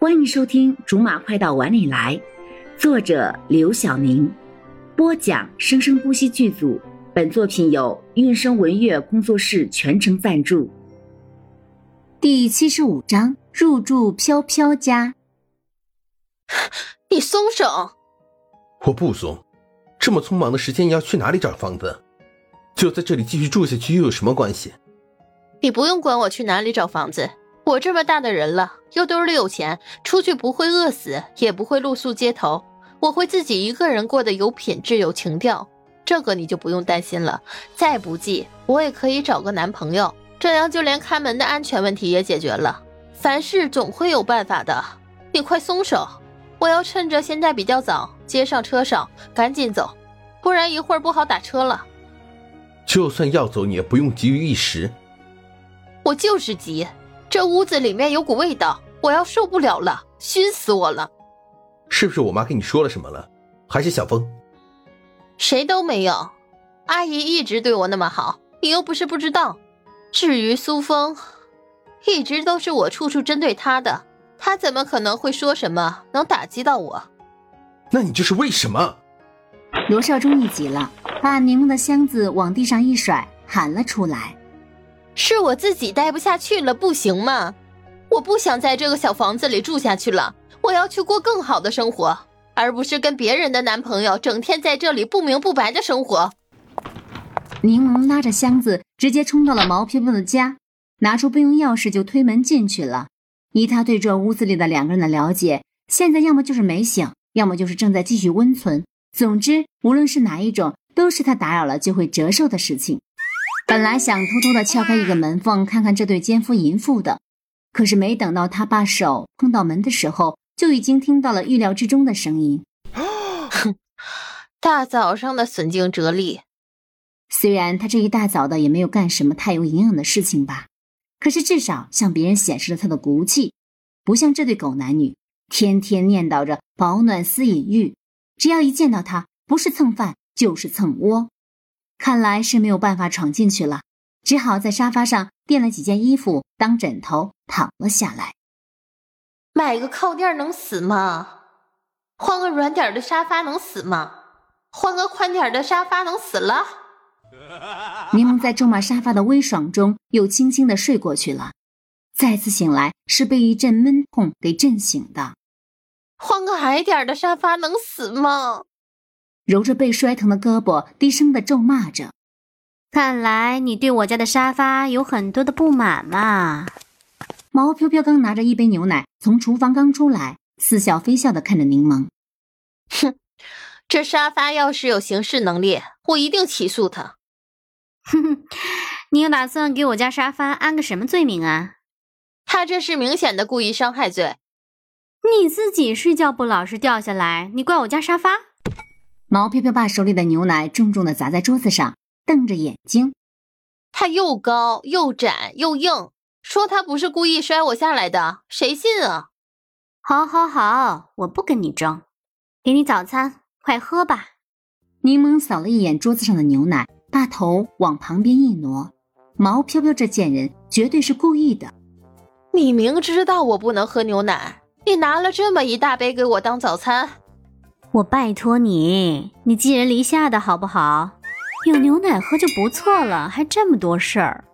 欢迎收听《竹马快到碗里来》，作者刘晓宁，播讲生生不息剧组。本作品由韵声文乐工作室全程赞助。第七十五章：入住飘飘家。你松手！我不松。这么匆忙的时间，你要去哪里找房子？就在这里继续住下去又有什么关系？你不用管我去哪里找房子。我这么大的人了，又兜里有钱，出去不会饿死，也不会露宿街头。我会自己一个人过得有品质、有情调，这个你就不用担心了。再不济，我也可以找个男朋友，这样就连开门的安全问题也解决了。凡事总会有办法的，你快松手！我要趁着现在比较早，接上车上，赶紧走，不然一会儿不好打车了。就算要走，你也不用急于一时。我就是急。这屋子里面有股味道，我要受不了了，熏死我了！是不是我妈跟你说了什么了？还是小峰？谁都没有，阿姨一直对我那么好，你又不是不知道。至于苏峰，一直都是我处处针对他的，他怎么可能会说什么能打击到我？那你这是为什么？罗少忠一急了，把柠檬的箱子往地上一甩，喊了出来。是我自己待不下去了，不行吗？我不想在这个小房子里住下去了，我要去过更好的生活，而不是跟别人的男朋友整天在这里不明不白的生活。柠檬拉着箱子直接冲到了毛飘飘的家，拿出备用钥匙就推门进去了。以他对这屋子里的两个人的了解，现在要么就是没醒，要么就是正在继续温存。总之，无论是哪一种，都是他打扰了就会折寿的事情。本来想偷偷的撬开一个门缝，看看这对奸夫淫妇的，可是没等到他把手碰到门的时候，就已经听到了预料之中的声音。哼，大早上的损精折力。虽然他这一大早的也没有干什么太有营养的事情吧，可是至少向别人显示了他的骨气，不像这对狗男女，天天念叨着保暖思淫欲，只要一见到他，不是蹭饭就是蹭窝。看来是没有办法闯进去了，只好在沙发上垫了几件衣服当枕头躺了下来。买个靠垫能死吗？换个软点的沙发能死吗？换个宽点的沙发能死了？柠檬在咒骂沙发的微爽中又轻轻的睡过去了。再次醒来是被一阵闷痛给震醒的。换个矮点的沙发能死吗？揉着被摔疼的胳膊，低声的咒骂着：“看来你对我家的沙发有很多的不满嘛。”毛飘飘刚拿着一杯牛奶从厨房刚出来，似笑非笑的看着柠檬：“哼，这沙发要是有刑事能力，我一定起诉他。”“哼哼，你又打算给我家沙发安个什么罪名啊？”“他这是明显的故意伤害罪。”“你自己睡觉不老实掉下来，你怪我家沙发？”毛飘飘把手里的牛奶重重的砸在桌子上，瞪着眼睛。他又高又窄又硬，说他不是故意摔我下来的，谁信啊？好，好，好，我不跟你争。给你早餐，快喝吧。柠檬扫了一眼桌子上的牛奶，把头往旁边一挪。毛飘飘这贱人绝对是故意的。你明知道我不能喝牛奶，你拿了这么一大杯给我当早餐。我拜托你，你寄人篱下的好不好？有牛奶喝就不错了，还这么多事儿。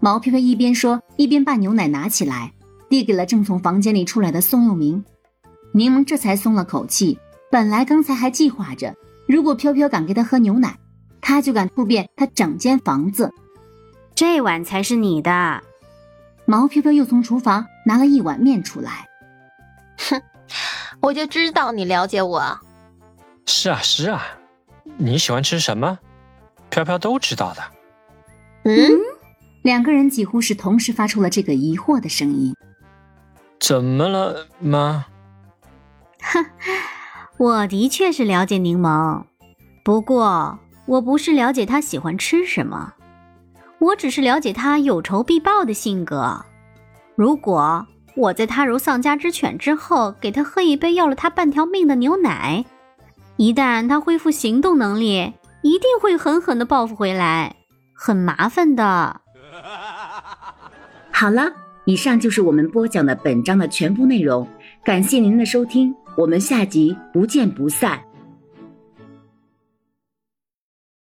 毛飘飘一边说，一边把牛奶拿起来，递给了正从房间里出来的宋佑明。柠檬这才松了口气。本来刚才还计划着，如果飘飘敢给他喝牛奶，他就敢突变他整间房子。这碗才是你的。毛飘飘又从厨房拿了一碗面出来。哼。我就知道你了解我。是啊是啊，你喜欢吃什么？飘飘都知道的。嗯，两个人几乎是同时发出了这个疑惑的声音。怎么了妈？哼，我的确是了解柠檬，不过我不是了解他喜欢吃什么，我只是了解他有仇必报的性格。如果。我在他如丧家之犬之后，给他喝一杯要了他半条命的牛奶。一旦他恢复行动能力，一定会狠狠的报复回来，很麻烦的。好了，以上就是我们播讲的本章的全部内容。感谢您的收听，我们下集不见不散。